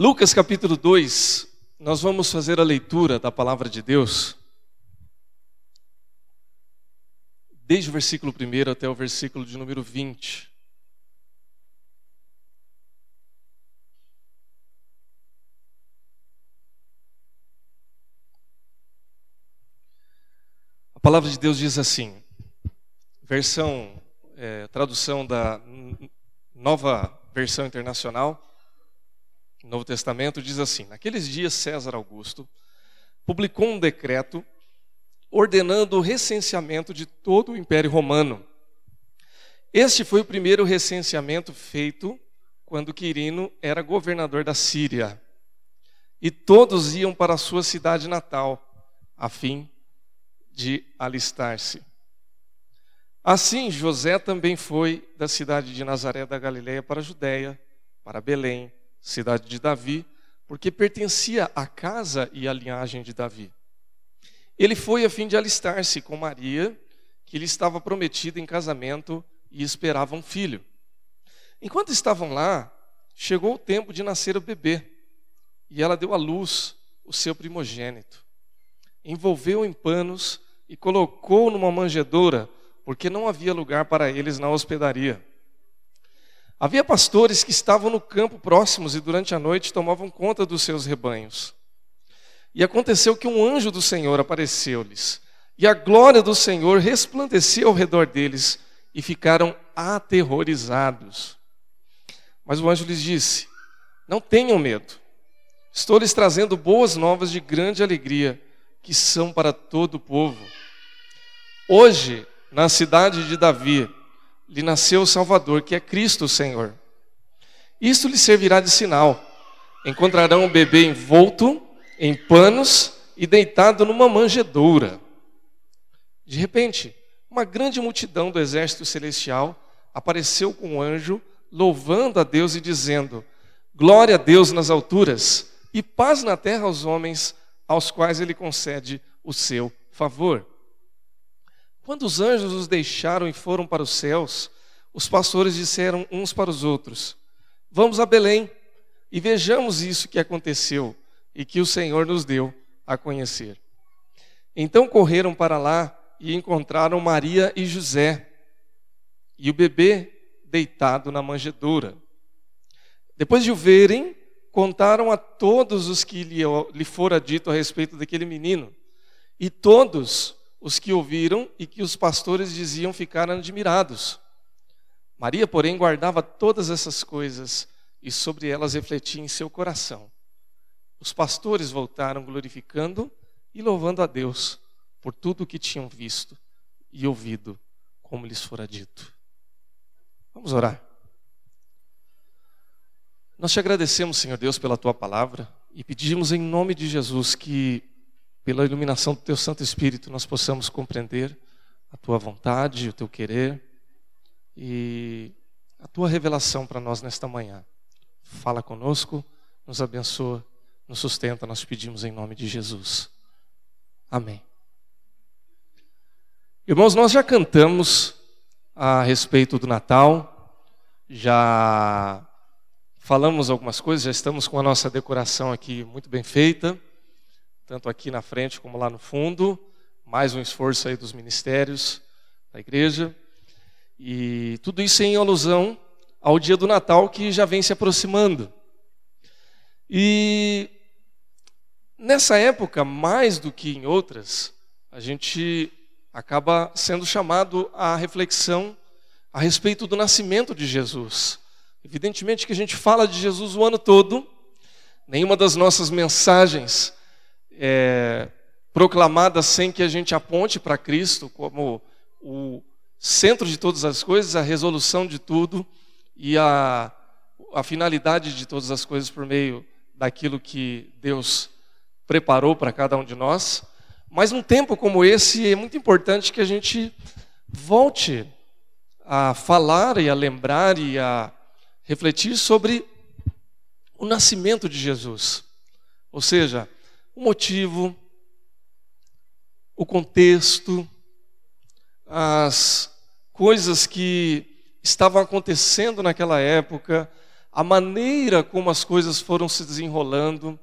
Lucas capítulo 2, nós vamos fazer a leitura da palavra de Deus, desde o versículo 1 até o versículo de número 20. A palavra de Deus diz assim, versão, é, tradução da nova versão internacional, Novo Testamento, diz assim: Naqueles dias, César Augusto publicou um decreto ordenando o recenseamento de todo o Império Romano. Este foi o primeiro recenseamento feito quando Quirino era governador da Síria. E todos iam para a sua cidade natal, a fim de alistar-se. Assim, José também foi da cidade de Nazaré da Galileia para a Judéia, para Belém, cidade de Davi, porque pertencia à casa e à linhagem de Davi. Ele foi a fim de alistar-se com Maria, que lhe estava prometida em casamento e esperava um filho. Enquanto estavam lá, chegou o tempo de nascer o bebê, e ela deu à luz o seu primogênito. Envolveu em panos e colocou numa manjedoura, porque não havia lugar para eles na hospedaria. Havia pastores que estavam no campo próximos e durante a noite tomavam conta dos seus rebanhos. E aconteceu que um anjo do Senhor apareceu-lhes, e a glória do Senhor resplandeceu ao redor deles, e ficaram aterrorizados. Mas o anjo lhes disse: Não tenham medo, estou lhes trazendo boas novas de grande alegria, que são para todo o povo. Hoje, na cidade de Davi, lhe nasceu o Salvador, que é Cristo o Senhor. Isto lhe servirá de sinal. Encontrarão o bebê envolto em panos e deitado numa manjedoura. De repente, uma grande multidão do exército celestial apareceu com um anjo, louvando a Deus e dizendo: Glória a Deus nas alturas e paz na terra aos homens aos quais ele concede o seu favor. Quando os anjos os deixaram e foram para os céus, os pastores disseram uns para os outros: Vamos a Belém e vejamos isso que aconteceu e que o Senhor nos deu a conhecer. Então correram para lá e encontraram Maria e José e o bebê deitado na manjedoura. Depois de o verem, contaram a todos os que lhe, lhe fora dito a respeito daquele menino. E todos os que ouviram e que os pastores diziam ficaram admirados. Maria, porém, guardava todas essas coisas e sobre elas refletia em seu coração. Os pastores voltaram glorificando e louvando a Deus por tudo o que tinham visto e ouvido, como lhes fora dito. Vamos orar. Nós te agradecemos, Senhor Deus, pela tua palavra e pedimos em nome de Jesus que pela iluminação do Teu Santo Espírito, nós possamos compreender a Tua vontade, o Teu querer e a Tua revelação para nós nesta manhã. Fala conosco, nos abençoa, nos sustenta, nós pedimos em nome de Jesus. Amém. Irmãos, nós já cantamos a respeito do Natal, já falamos algumas coisas, já estamos com a nossa decoração aqui muito bem feita tanto aqui na frente como lá no fundo. Mais um esforço aí dos ministérios da igreja. E tudo isso em alusão ao dia do Natal que já vem se aproximando. E nessa época, mais do que em outras, a gente acaba sendo chamado à reflexão a respeito do nascimento de Jesus. Evidentemente que a gente fala de Jesus o ano todo, nenhuma das nossas mensagens é, proclamada sem que a gente aponte para Cristo como o centro de todas as coisas, a resolução de tudo e a, a finalidade de todas as coisas por meio daquilo que Deus preparou para cada um de nós. Mas num tempo como esse é muito importante que a gente volte a falar e a lembrar e a refletir sobre o nascimento de Jesus. Ou seja, o motivo, o contexto, as coisas que estavam acontecendo naquela época, a maneira como as coisas foram se desenrolando.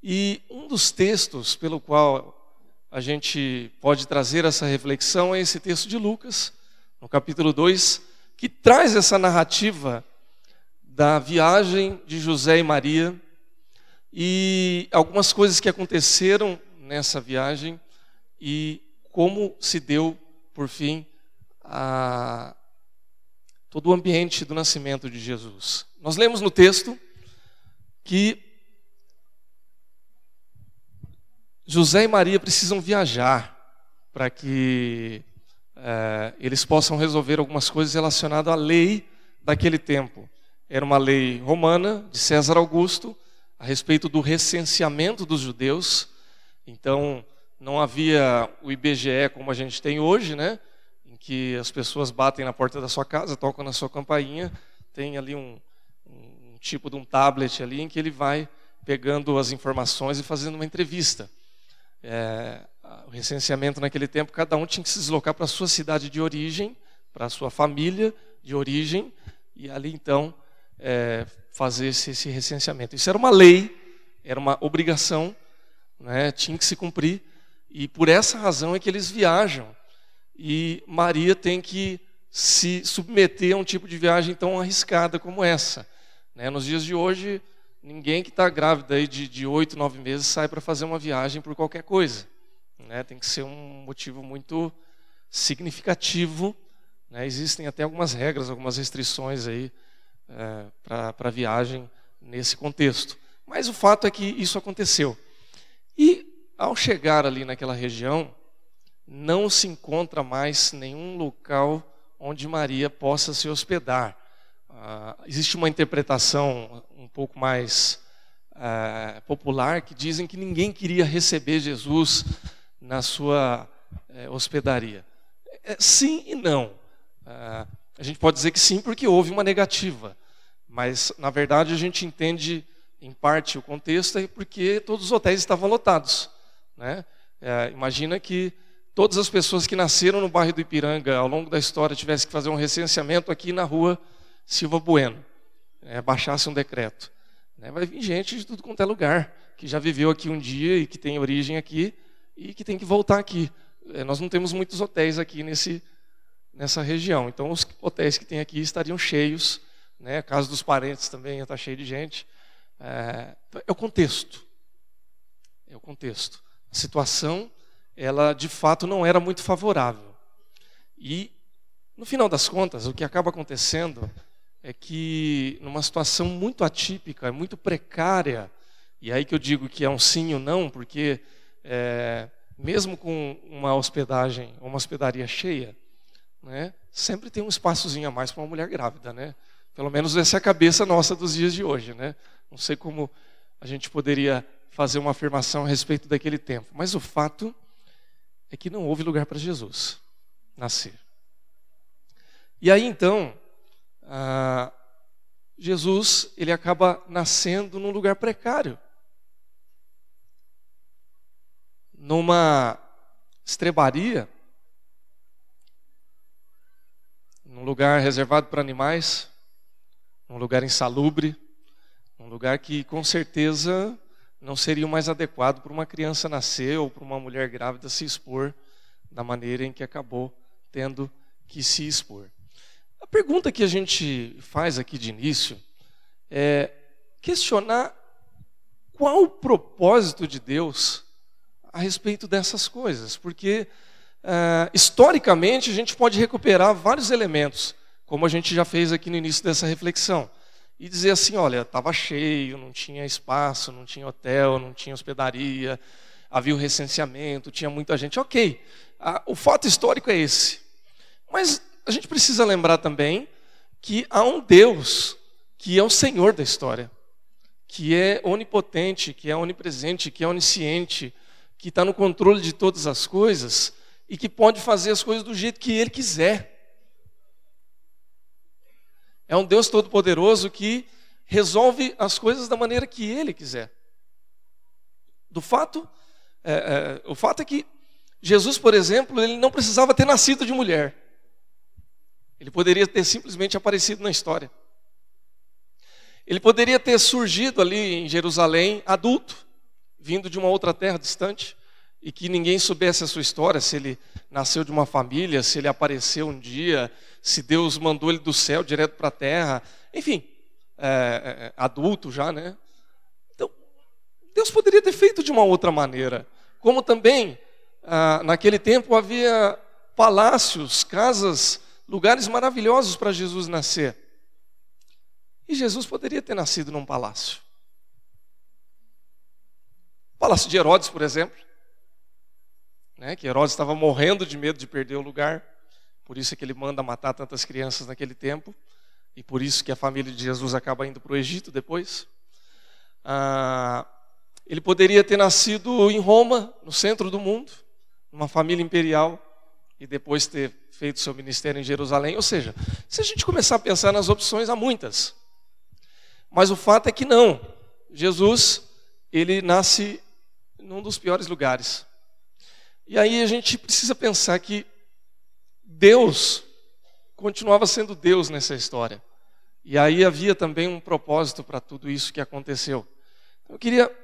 E um dos textos pelo qual a gente pode trazer essa reflexão é esse texto de Lucas, no capítulo 2, que traz essa narrativa da viagem de José e Maria e algumas coisas que aconteceram nessa viagem e como se deu, por fim, a todo o ambiente do nascimento de Jesus. Nós lemos no texto que José e Maria precisam viajar para que é, eles possam resolver algumas coisas relacionadas à lei daquele tempo. Era uma lei romana, de César Augusto, a respeito do recenseamento dos judeus. Então, não havia o IBGE como a gente tem hoje, né? Em que as pessoas batem na porta da sua casa, tocam na sua campainha, tem ali um, um tipo de um tablet ali em que ele vai pegando as informações e fazendo uma entrevista. É, o recenseamento naquele tempo, cada um tinha que se deslocar para a sua cidade de origem, para a sua família de origem, e ali então é, fazer esse, recenseamento. Isso era uma lei, era uma obrigação, né, tinha que se cumprir, e por essa razão é que eles viajam. E Maria tem que se submeter a um tipo de viagem tão arriscada como essa. Né? Nos dias de hoje, ninguém que está grávida aí de oito, nove meses sai para fazer uma viagem por qualquer coisa. Né? Tem que ser um motivo muito significativo. Né? Existem até algumas regras, algumas restrições aí é, para viagem nesse contexto. Mas o fato é que isso aconteceu. E ao chegar ali naquela região, não se encontra mais nenhum local onde Maria possa se hospedar. Uh, existe uma interpretação um pouco mais uh, popular que dizem que ninguém queria receber Jesus na sua uh, hospedaria. É, sim e não. Ah, a gente pode dizer que sim porque houve uma negativa, mas na verdade a gente entende em parte o contexto é porque todos os hotéis estavam lotados. Né? É, imagina que todas as pessoas que nasceram no bairro do Ipiranga ao longo da história tivessem que fazer um recenseamento aqui na rua Silva Bueno, é, baixasse um decreto. Né? Vai vir gente de tudo quanto é lugar, que já viveu aqui um dia e que tem origem aqui e que tem que voltar aqui. É, nós não temos muitos hotéis aqui nesse, nessa região, então os hotéis que tem aqui estariam cheios, né? casa dos parentes também está cheio de gente. É, é o contexto. É o contexto. A situação, ela de fato não era muito favorável. E, no final das contas, o que acaba acontecendo é que numa situação muito atípica, muito precária, e aí que eu digo que é um sim ou não, porque é, mesmo com uma hospedagem, uma hospedaria cheia, né, sempre tem um espaçozinho a mais para uma mulher grávida, né? Pelo menos essa é a cabeça nossa dos dias de hoje, né? Não sei como a gente poderia fazer uma afirmação a respeito daquele tempo, mas o fato é que não houve lugar para Jesus nascer. E aí então, ah, Jesus ele acaba nascendo num lugar precário, numa estrebaria, num lugar reservado para animais, num lugar insalubre, num lugar que com certeza não seria o mais adequado para uma criança nascer ou para uma mulher grávida se expor da maneira em que acabou tendo que se expor. A pergunta que a gente faz aqui de início é questionar qual o propósito de Deus a respeito dessas coisas, porque uh, historicamente a gente pode recuperar vários elementos, como a gente já fez aqui no início dessa reflexão, e dizer assim: olha, estava cheio, não tinha espaço, não tinha hotel, não tinha hospedaria, havia o recenseamento, tinha muita gente. Ok, o fato histórico é esse. Mas a gente precisa lembrar também que há um Deus que é o Senhor da história, que é onipotente, que é onipresente, que é onisciente, que está no controle de todas as coisas e que pode fazer as coisas do jeito que Ele quiser. É um Deus todo-poderoso que resolve as coisas da maneira que Ele quiser. Do fato, é, é, o fato é que Jesus, por exemplo, ele não precisava ter nascido de mulher. Ele poderia ter simplesmente aparecido na história. Ele poderia ter surgido ali em Jerusalém adulto, vindo de uma outra terra distante, e que ninguém soubesse a sua história, se ele nasceu de uma família, se ele apareceu um dia, se Deus mandou ele do céu direto para a terra, enfim, é, é, adulto já, né? Então, Deus poderia ter feito de uma outra maneira. Como também, ah, naquele tempo, havia palácios, casas, lugares maravilhosos para Jesus nascer. E Jesus poderia ter nascido num palácio. O palácio de Herodes, por exemplo. Né, que Herodes estava morrendo de medo de perder o lugar. Por isso é que ele manda matar tantas crianças naquele tempo. E por isso que a família de Jesus acaba indo para o Egito depois. Ah, ele poderia ter nascido em Roma, no centro do mundo, numa família imperial, e depois ter feito seu ministério em Jerusalém. Ou seja, se a gente começar a pensar nas opções, há muitas. Mas o fato é que não. Jesus, ele nasce num dos piores lugares. E aí a gente precisa pensar que Deus continuava sendo Deus nessa história. E aí havia também um propósito para tudo isso que aconteceu. Então, eu queria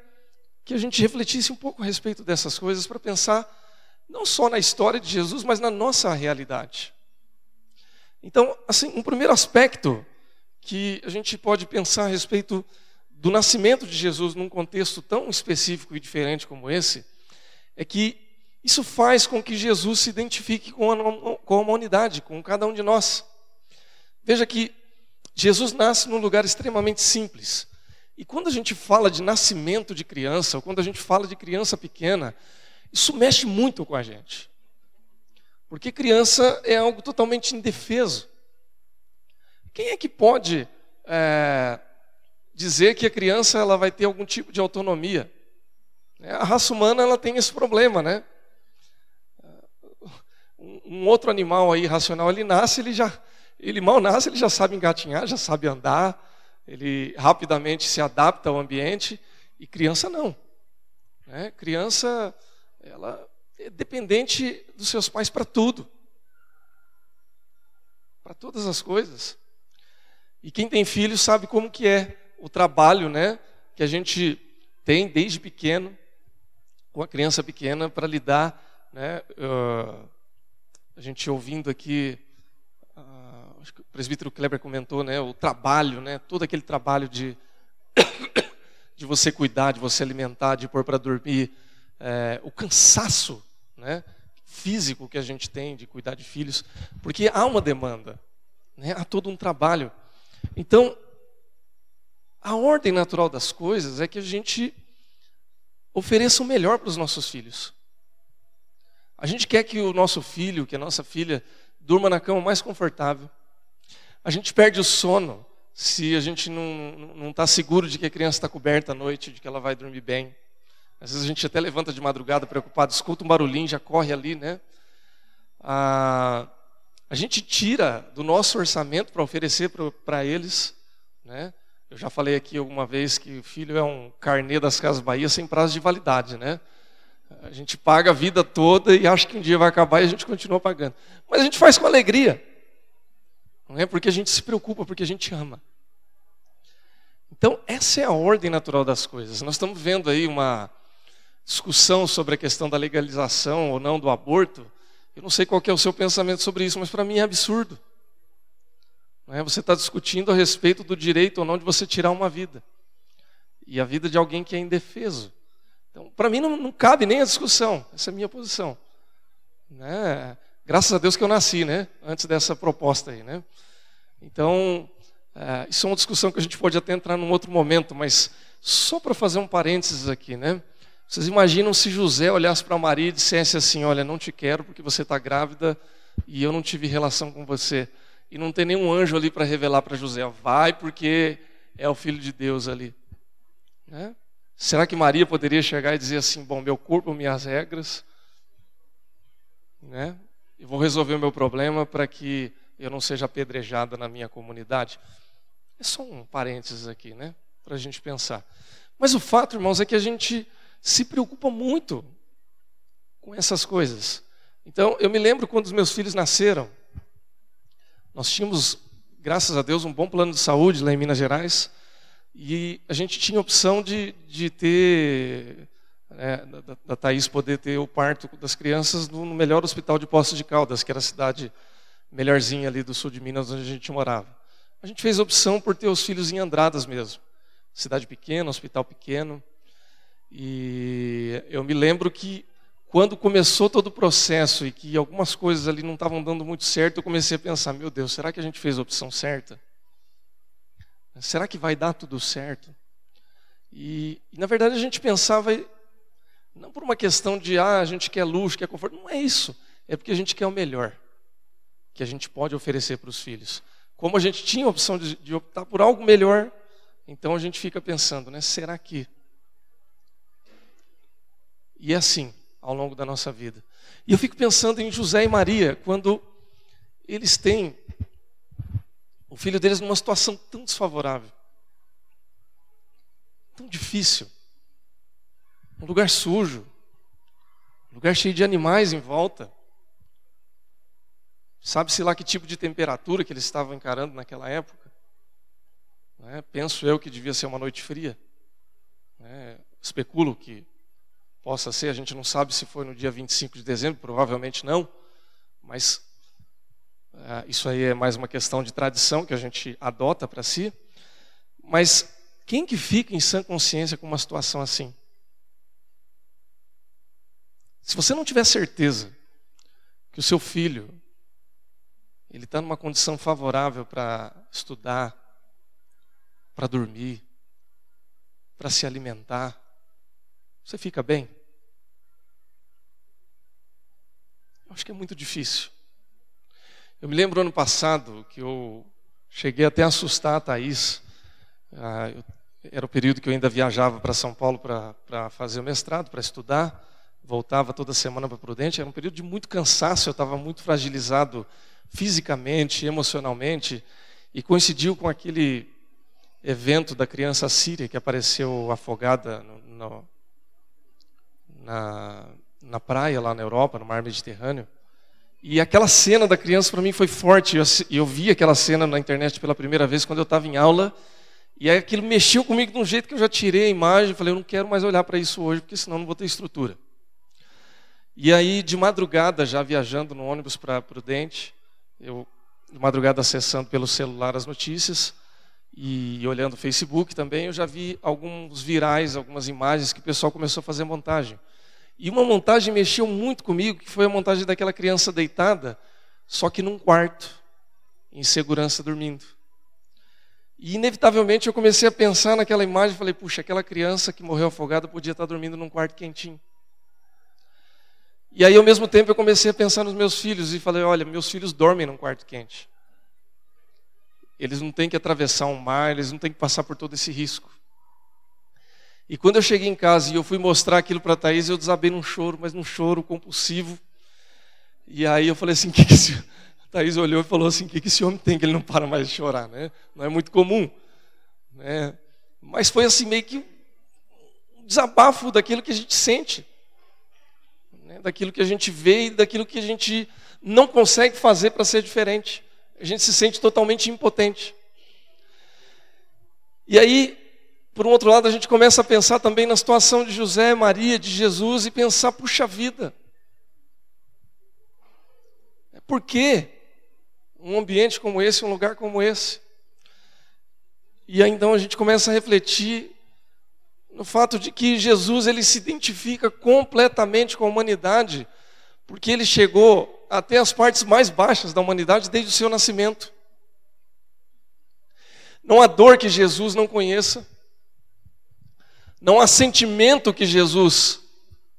que a gente refletisse um pouco a respeito dessas coisas para pensar não só na história de Jesus, mas na nossa realidade. Então, assim, um primeiro aspecto que a gente pode pensar a respeito do nascimento de Jesus num contexto tão específico e diferente como esse, é que isso faz com que Jesus se identifique com a, com a humanidade, com cada um de nós. Veja que Jesus nasce num lugar extremamente simples. E quando a gente fala de nascimento de criança, ou quando a gente fala de criança pequena, isso mexe muito com a gente. Porque criança é algo totalmente indefeso. Quem é que pode é, dizer que a criança ela vai ter algum tipo de autonomia? A raça humana ela tem esse problema, né? Um outro animal aí racional, ele nasce, ele já, ele mal nasce, ele já sabe engatinhar, já sabe andar, ele rapidamente se adapta ao ambiente, e criança não. Né? Criança, ela é dependente dos seus pais para tudo, para todas as coisas. E quem tem filho sabe como que é o trabalho, né, que a gente tem desde pequeno com a criança pequena para lidar, né, uh, a gente ouvindo aqui, uh, acho que o presbítero Kleber comentou, né, o trabalho, né, todo aquele trabalho de de você cuidar, de você alimentar, de pôr para dormir, é, o cansaço, né, físico que a gente tem de cuidar de filhos, porque há uma demanda, né, há todo um trabalho. Então, a ordem natural das coisas é que a gente ofereça o melhor para os nossos filhos. A gente quer que o nosso filho, que a nossa filha, durma na cama mais confortável. A gente perde o sono se a gente não está seguro de que a criança está coberta à noite, de que ela vai dormir bem. Às vezes a gente até levanta de madrugada preocupado, escuta um barulhinho, já corre ali, né? Ah, a gente tira do nosso orçamento para oferecer para eles, né? Eu já falei aqui alguma vez que o filho é um carnê das Casas Bahia sem prazo de validade, né? A gente paga a vida toda e acha que um dia vai acabar e a gente continua pagando. Mas a gente faz com alegria. Não é porque a gente se preocupa, porque a gente ama. Então, essa é a ordem natural das coisas. Nós estamos vendo aí uma discussão sobre a questão da legalização ou não do aborto. Eu não sei qual é o seu pensamento sobre isso, mas para mim é absurdo. É? Você está discutindo a respeito do direito ou não de você tirar uma vida. E a vida de alguém que é indefeso. Então, para mim não, não, cabe nem a discussão. Essa é a minha posição. Né? Graças a Deus que eu nasci, né? Antes dessa proposta aí, né? Então, é, isso é uma discussão que a gente pode até entrar num outro momento, mas só para fazer um parênteses aqui, né? Vocês imaginam se José olhasse para Maria e dissesse assim: Olha, não te quero porque você está grávida e eu não tive relação com você. E não tem nenhum anjo ali para revelar para José: Vai porque é o filho de Deus ali. Né? Será que Maria poderia chegar e dizer assim: Bom, meu corpo, minhas regras, né? Eu vou resolver o meu problema para que eu não seja apedrejada na minha comunidade? É só um parênteses aqui, né? Para a gente pensar. Mas o fato, irmãos, é que a gente se preocupa muito com essas coisas. Então, eu me lembro quando os meus filhos nasceram, nós tínhamos, graças a Deus, um bom plano de saúde lá em Minas Gerais. E a gente tinha a opção de, de ter, é, da, da Thaís poder ter o parto das crianças no melhor hospital de Poços de Caldas, que era a cidade melhorzinha ali do sul de Minas, onde a gente morava. A gente fez a opção por ter os filhos em Andradas mesmo. Cidade pequena, hospital pequeno. E eu me lembro que quando começou todo o processo e que algumas coisas ali não estavam dando muito certo, eu comecei a pensar: meu Deus, será que a gente fez a opção certa? Será que vai dar tudo certo? E, e, na verdade a gente pensava, não por uma questão de, ah, a gente quer luxo, quer conforto, não é isso. É porque a gente quer o melhor que a gente pode oferecer para os filhos. Como a gente tinha a opção de, de optar por algo melhor, então a gente fica pensando, né, será que? E é assim, ao longo da nossa vida. E eu fico pensando em José e Maria, quando eles têm o filho deles numa situação tão desfavorável, tão difícil, um lugar sujo, um lugar cheio de animais em volta. Sabe-se lá que tipo de temperatura que eles estavam encarando naquela época? É, penso eu que devia ser uma noite fria. É, especulo que possa ser, a gente não sabe se foi no dia 25 de dezembro, provavelmente não, mas isso aí é mais uma questão de tradição que a gente adota para si. Mas quem que fica em sã consciência com uma situação assim? Se você não tiver certeza que o seu filho ele está numa condição favorável para estudar, para dormir, para se alimentar, você fica bem? Eu acho que é muito difícil. Eu me lembro ano passado que eu cheguei até a assustar a Thaís. Ah, era o período que eu ainda viajava para São Paulo para fazer o mestrado, para estudar. Voltava toda semana para Prudente. Era um período de muito cansaço, eu estava muito fragilizado fisicamente, emocionalmente. E coincidiu com aquele evento da criança síria que apareceu afogada no, no, na, na praia lá na Europa, no mar Mediterrâneo. E aquela cena da criança para mim foi forte. Eu, eu vi aquela cena na internet pela primeira vez quando eu estava em aula. E aí aquilo mexeu comigo de um jeito que eu já tirei a imagem. Falei, eu não quero mais olhar para isso hoje, porque senão não vou ter estrutura. E aí, de madrugada, já viajando no ônibus para Prudente, eu, de madrugada, acessando pelo celular as notícias e olhando o Facebook também, eu já vi alguns virais, algumas imagens que o pessoal começou a fazer montagem. E uma montagem mexeu muito comigo, que foi a montagem daquela criança deitada, só que num quarto, em segurança dormindo. E inevitavelmente eu comecei a pensar naquela imagem falei, puxa, aquela criança que morreu afogada podia estar dormindo num quarto quentinho. E aí ao mesmo tempo eu comecei a pensar nos meus filhos e falei, olha, meus filhos dormem num quarto quente. Eles não têm que atravessar um mar, eles não têm que passar por todo esse risco. E quando eu cheguei em casa e eu fui mostrar aquilo para a Thaís, eu desabei num choro, mas num choro compulsivo. E aí eu falei assim, que que esse... a Thaís olhou e falou assim, o que, que esse homem tem que ele não para mais de chorar, né? Não é muito comum. Né? Mas foi assim meio que um desabafo daquilo que a gente sente. Né? Daquilo que a gente vê e daquilo que a gente não consegue fazer para ser diferente. A gente se sente totalmente impotente. E aí por um outro lado, a gente começa a pensar também na situação de José, Maria, de Jesus e pensar, puxa vida. Por que um ambiente como esse, um lugar como esse? E aí então a gente começa a refletir no fato de que Jesus ele se identifica completamente com a humanidade, porque ele chegou até as partes mais baixas da humanidade desde o seu nascimento. Não há dor que Jesus não conheça. Não há sentimento que Jesus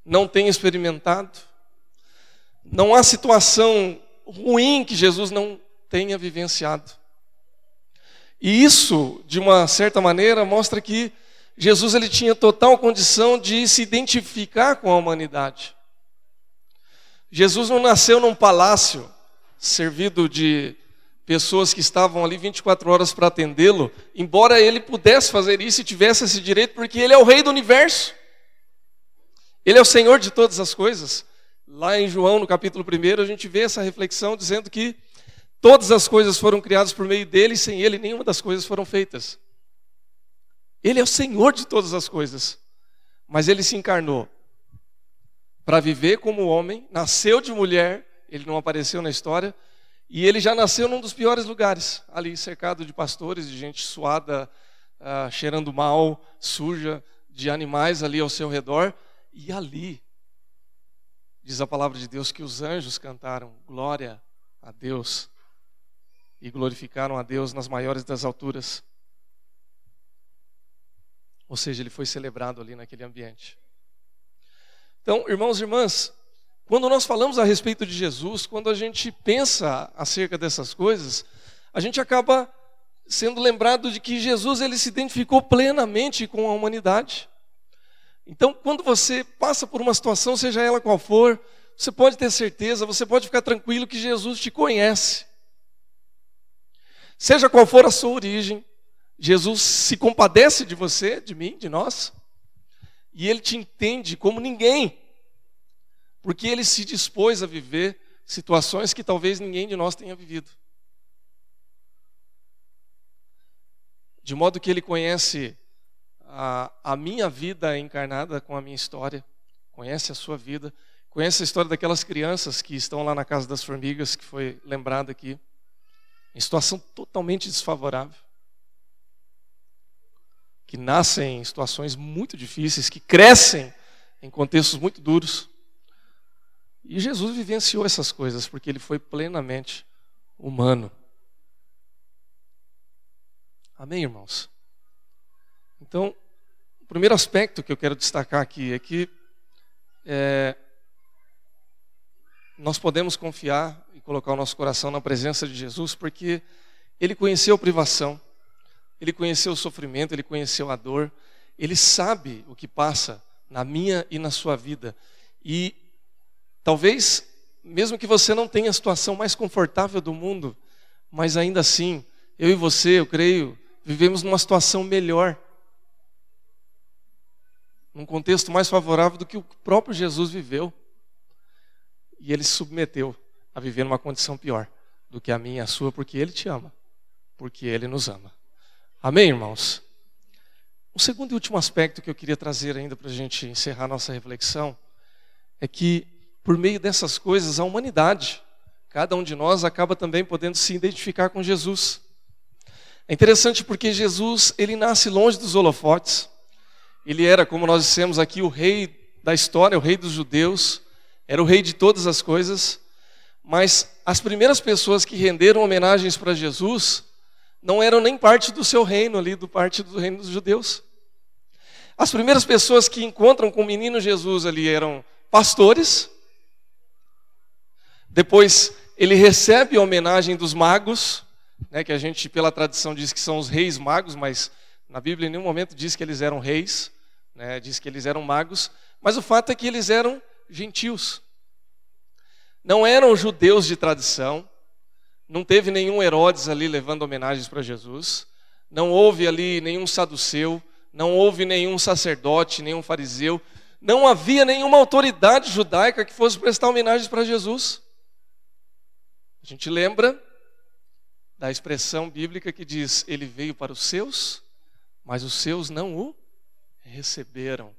não tenha experimentado. Não há situação ruim que Jesus não tenha vivenciado. E isso, de uma certa maneira, mostra que Jesus ele tinha total condição de se identificar com a humanidade. Jesus não nasceu num palácio servido de pessoas que estavam ali 24 horas para atendê-lo, embora ele pudesse fazer isso e tivesse esse direito, porque ele é o rei do universo. Ele é o Senhor de todas as coisas. Lá em João, no capítulo 1, a gente vê essa reflexão dizendo que todas as coisas foram criadas por meio dele e sem ele nenhuma das coisas foram feitas. Ele é o Senhor de todas as coisas. Mas ele se encarnou para viver como homem, nasceu de mulher, ele não apareceu na história, e ele já nasceu num dos piores lugares, ali cercado de pastores, de gente suada, uh, cheirando mal, suja, de animais ali ao seu redor, e ali, diz a palavra de Deus, que os anjos cantaram glória a Deus e glorificaram a Deus nas maiores das alturas. Ou seja, ele foi celebrado ali naquele ambiente. Então, irmãos e irmãs, quando nós falamos a respeito de Jesus, quando a gente pensa acerca dessas coisas, a gente acaba sendo lembrado de que Jesus ele se identificou plenamente com a humanidade. Então, quando você passa por uma situação, seja ela qual for, você pode ter certeza, você pode ficar tranquilo que Jesus te conhece. Seja qual for a sua origem, Jesus se compadece de você, de mim, de nós, e ele te entende como ninguém, porque ele se dispôs a viver situações que talvez ninguém de nós tenha vivido. De modo que ele conhece a, a minha vida encarnada com a minha história, conhece a sua vida, conhece a história daquelas crianças que estão lá na casa das formigas, que foi lembrada aqui, em situação totalmente desfavorável que nascem em situações muito difíceis, que crescem em contextos muito duros. E Jesus vivenciou essas coisas porque ele foi plenamente humano. Amém, irmãos? Então, o primeiro aspecto que eu quero destacar aqui é que é, nós podemos confiar e colocar o nosso coração na presença de Jesus porque ele conheceu privação, ele conheceu o sofrimento, ele conheceu a dor, ele sabe o que passa na minha e na sua vida. E talvez, mesmo que você não tenha a situação mais confortável do mundo, mas ainda assim, eu e você, eu creio, vivemos numa situação melhor. Num contexto mais favorável do que o próprio Jesus viveu. E ele se submeteu a viver numa condição pior do que a minha e a sua, porque ele te ama, porque ele nos ama. Amém, irmãos? O segundo e último aspecto que eu queria trazer ainda para a gente encerrar nossa reflexão é que, por meio dessas coisas, a humanidade, cada um de nós acaba também podendo se identificar com Jesus. É interessante porque Jesus, ele nasce longe dos holofotes. Ele era, como nós dissemos aqui, o rei da história, o rei dos judeus, era o rei de todas as coisas. Mas as primeiras pessoas que renderam homenagens para Jesus não eram nem parte do seu reino ali, do parte do reino dos judeus. As primeiras pessoas que encontram com o menino Jesus ali eram pastores. Depois ele recebe a homenagem dos magos, né, que a gente pela tradição diz que são os reis magos, mas na Bíblia em nenhum momento diz que eles eram reis, né, diz que eles eram magos, mas o fato é que eles eram gentios. Não eram judeus de tradição, não teve nenhum Herodes ali levando homenagens para Jesus. Não houve ali nenhum saduceu. Não houve nenhum sacerdote, nenhum fariseu. Não havia nenhuma autoridade judaica que fosse prestar homenagens para Jesus. A gente lembra da expressão bíblica que diz: Ele veio para os seus, mas os seus não o receberam.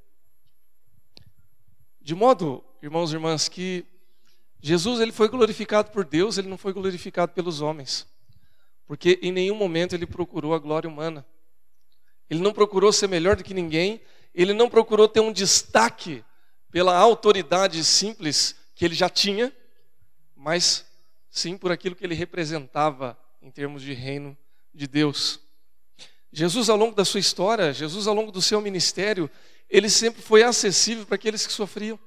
De modo, irmãos e irmãs, que Jesus ele foi glorificado por Deus, ele não foi glorificado pelos homens. Porque em nenhum momento ele procurou a glória humana. Ele não procurou ser melhor do que ninguém, ele não procurou ter um destaque pela autoridade simples que ele já tinha, mas sim por aquilo que ele representava em termos de reino de Deus. Jesus, ao longo da sua história, Jesus, ao longo do seu ministério, ele sempre foi acessível para aqueles que sofriam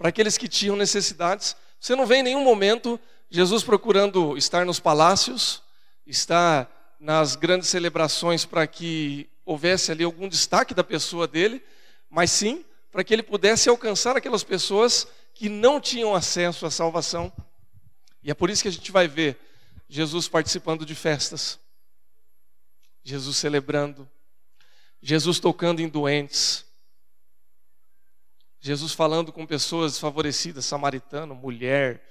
para aqueles que tinham necessidades. Você não vê em nenhum momento Jesus procurando estar nos palácios, estar nas grandes celebrações para que houvesse ali algum destaque da pessoa dele, mas sim para que ele pudesse alcançar aquelas pessoas que não tinham acesso à salvação. E é por isso que a gente vai ver Jesus participando de festas, Jesus celebrando, Jesus tocando em doentes, Jesus falando com pessoas desfavorecidas, samaritano, mulher,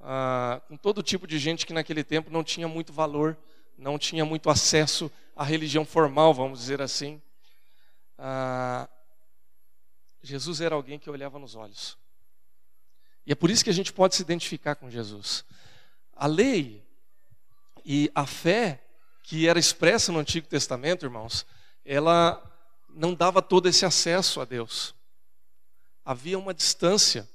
ah, com todo tipo de gente que naquele tempo não tinha muito valor, não tinha muito acesso à religião formal, vamos dizer assim. ah, Jesus era alguém que olhava nos olhos. E é por isso que a gente pode se identificar com Jesus. A lei e a fé que era expressa no Antigo Testamento, irmãos, ela não dava todo esse acesso a Deus. Havia uma distância,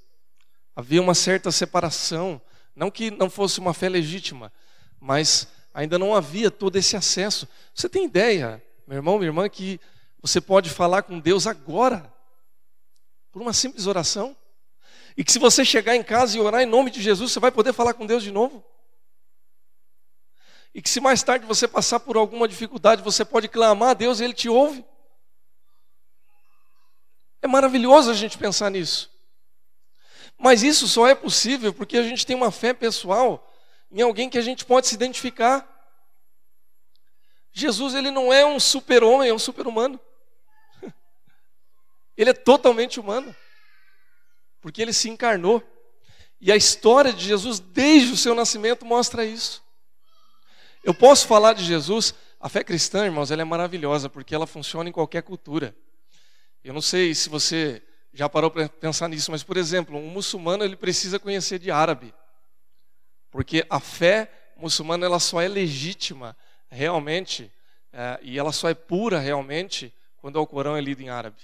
havia uma certa separação. Não que não fosse uma fé legítima, mas ainda não havia todo esse acesso. Você tem ideia, meu irmão, minha irmã, que você pode falar com Deus agora, por uma simples oração? E que se você chegar em casa e orar em nome de Jesus, você vai poder falar com Deus de novo? E que se mais tarde você passar por alguma dificuldade, você pode clamar a Deus e Ele te ouve? É maravilhoso a gente pensar nisso. Mas isso só é possível porque a gente tem uma fé pessoal em alguém que a gente pode se identificar. Jesus, ele não é um super-homem, é um super-humano. Ele é totalmente humano. Porque ele se encarnou. E a história de Jesus, desde o seu nascimento, mostra isso. Eu posso falar de Jesus, a fé cristã, irmãos, ela é maravilhosa, porque ela funciona em qualquer cultura. Eu não sei se você já parou para pensar nisso, mas, por exemplo, um muçulmano ele precisa conhecer de árabe. Porque a fé muçulmana ela só é legítima realmente, é, e ela só é pura realmente, quando o Corão é lido em árabe.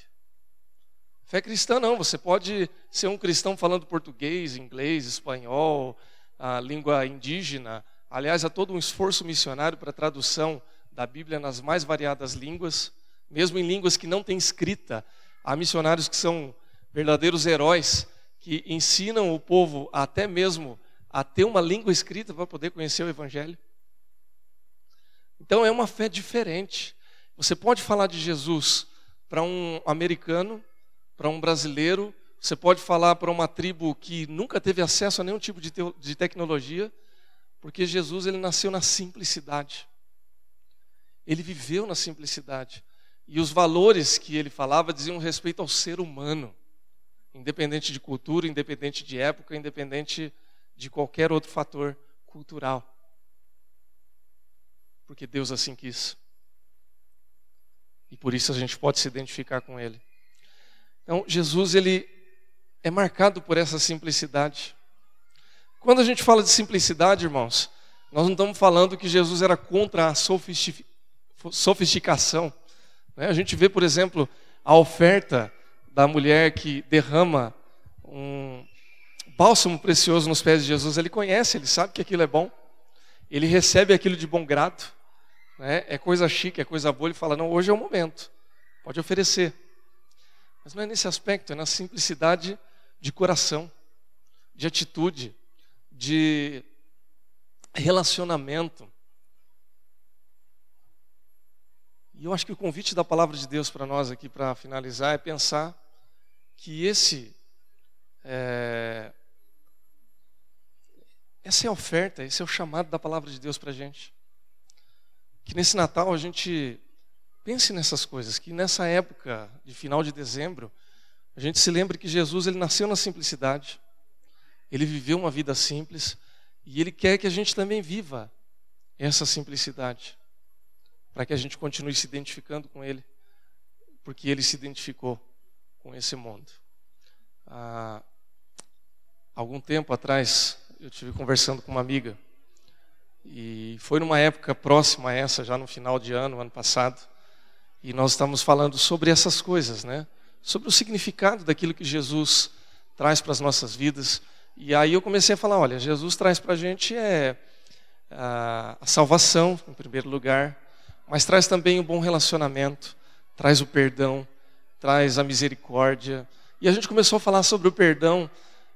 Fé cristã não, você pode ser um cristão falando português, inglês, espanhol, a língua indígena. Aliás, há todo um esforço missionário para a tradução da Bíblia nas mais variadas línguas mesmo em línguas que não têm escrita. Há missionários que são verdadeiros heróis, que ensinam o povo até mesmo a ter uma língua escrita para poder conhecer o Evangelho. Então é uma fé diferente. Você pode falar de Jesus para um americano, para um brasileiro, você pode falar para uma tribo que nunca teve acesso a nenhum tipo de, de tecnologia, porque Jesus ele nasceu na simplicidade. Ele viveu na simplicidade. E os valores que ele falava diziam respeito ao ser humano, independente de cultura, independente de época, independente de qualquer outro fator cultural. Porque Deus assim quis. E por isso a gente pode se identificar com ele. Então, Jesus ele é marcado por essa simplicidade. Quando a gente fala de simplicidade, irmãos, nós não estamos falando que Jesus era contra a sofisticação né? A gente vê, por exemplo, a oferta da mulher que derrama um bálsamo precioso nos pés de Jesus. Ele conhece, ele sabe que aquilo é bom. Ele recebe aquilo de bom grado. Né? É coisa chique, é coisa boa. Ele fala: Não, hoje é o momento. Pode oferecer. Mas não é nesse aspecto, é na simplicidade de coração, de atitude, de relacionamento. E eu acho que o convite da palavra de Deus para nós aqui, para finalizar, é pensar que esse. É, essa é a oferta, esse é o chamado da palavra de Deus para a gente. Que nesse Natal a gente pense nessas coisas, que nessa época de final de dezembro, a gente se lembre que Jesus ele nasceu na simplicidade, ele viveu uma vida simples e ele quer que a gente também viva essa simplicidade para que a gente continue se identificando com Ele, porque Ele se identificou com esse mundo. Há algum tempo atrás, eu tive conversando com uma amiga, e foi numa época próxima a essa, já no final de ano, ano passado, e nós estávamos falando sobre essas coisas, né? Sobre o significado daquilo que Jesus traz para as nossas vidas. E aí eu comecei a falar: olha, Jesus traz para a gente é a, salvação, em primeiro lugar, mas traz também um bom relacionamento, traz o perdão, traz a misericórdia. E a gente começou a falar sobre o perdão,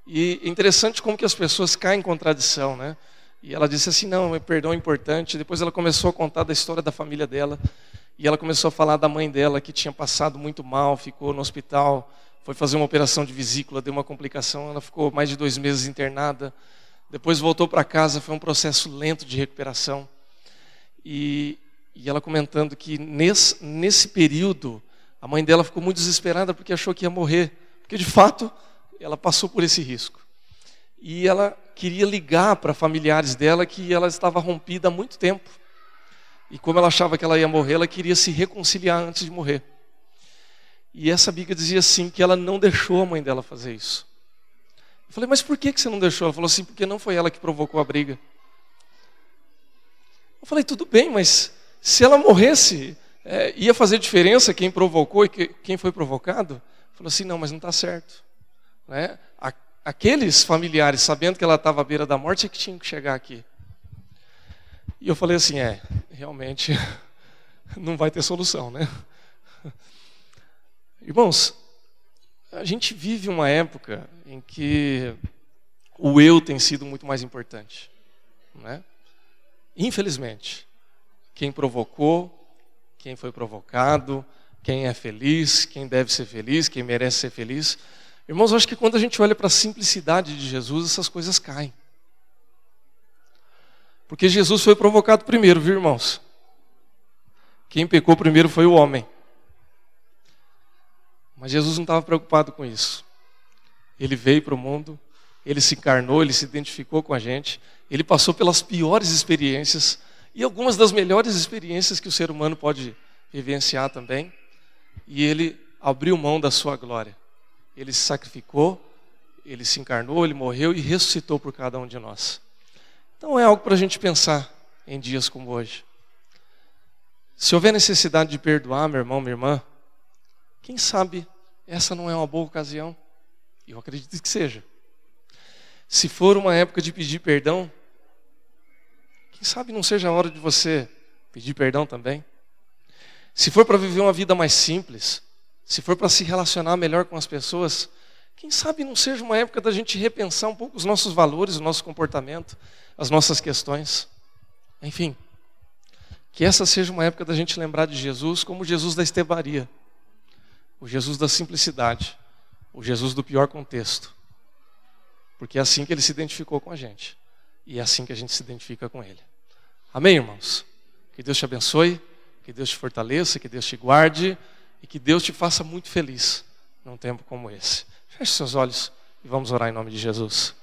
e é interessante como que as pessoas caem em contradição, né? E ela disse assim: não, o perdão é importante. Depois ela começou a contar da história da família dela. E ela começou a falar da mãe dela que tinha passado muito mal, ficou no hospital, foi fazer uma operação de vesícula, deu uma complicação, ela ficou mais de dois meses internada. Depois voltou para casa, foi um processo lento de recuperação. E, e ela comentando que nesse, nesse período a mãe dela ficou muito desesperada porque achou que ia morrer, porque de fato ela passou por esse risco. E ela queria ligar para familiares dela que ela estava rompida há muito tempo. E como ela achava que ela ia morrer, ela queria se reconciliar antes de morrer. E essa amiga dizia assim que ela não deixou a mãe dela fazer isso. Eu falei, mas por que você não deixou? Ela falou assim, porque não foi ela que provocou a briga. Eu falei, tudo bem, mas se ela morresse, é, ia fazer diferença quem provocou e que, quem foi provocado? Falou assim, não, mas não está certo. Né? Aqueles familiares, sabendo que ela estava à beira da morte, é que tinham que chegar aqui. E eu falei assim, é, realmente não vai ter solução, né? Irmãos, a gente vive uma época em que o eu tem sido muito mais importante, né? Infelizmente, quem provocou, quem foi provocado, quem é feliz, quem deve ser feliz, quem merece ser feliz. Irmãos, eu acho que quando a gente olha para a simplicidade de Jesus, essas coisas caem. Porque Jesus foi provocado primeiro, viu, irmãos? Quem pecou primeiro foi o homem. Mas Jesus não estava preocupado com isso. Ele veio para o mundo, ele se encarnou, ele se identificou com a gente, ele passou pelas piores experiências e algumas das melhores experiências que o ser humano pode vivenciar também. E ele abriu mão da sua glória. Ele se sacrificou, ele se encarnou, ele morreu e ressuscitou por cada um de nós. Então é algo para a gente pensar em dias como hoje. Se houver necessidade de perdoar, meu irmão, minha irmã, quem sabe essa não é uma boa ocasião? Eu acredito que seja. Se for uma época de pedir perdão, quem sabe não seja a hora de você pedir perdão também? Se for para viver uma vida mais simples, se for para se relacionar melhor com as pessoas, quem sabe não seja uma época da gente repensar um pouco os nossos valores, o nosso comportamento, as nossas questões. Enfim, que essa seja uma época da gente lembrar de Jesus como Jesus da estebaria o Jesus da simplicidade, o Jesus do pior contexto. Porque é assim que ele se identificou com a gente. E é assim que a gente se identifica com ele. Amém, irmãos? Que Deus te abençoe, que Deus te fortaleça, que Deus te guarde e que Deus te faça muito feliz num tempo como esse. Feche seus olhos e vamos orar em nome de Jesus.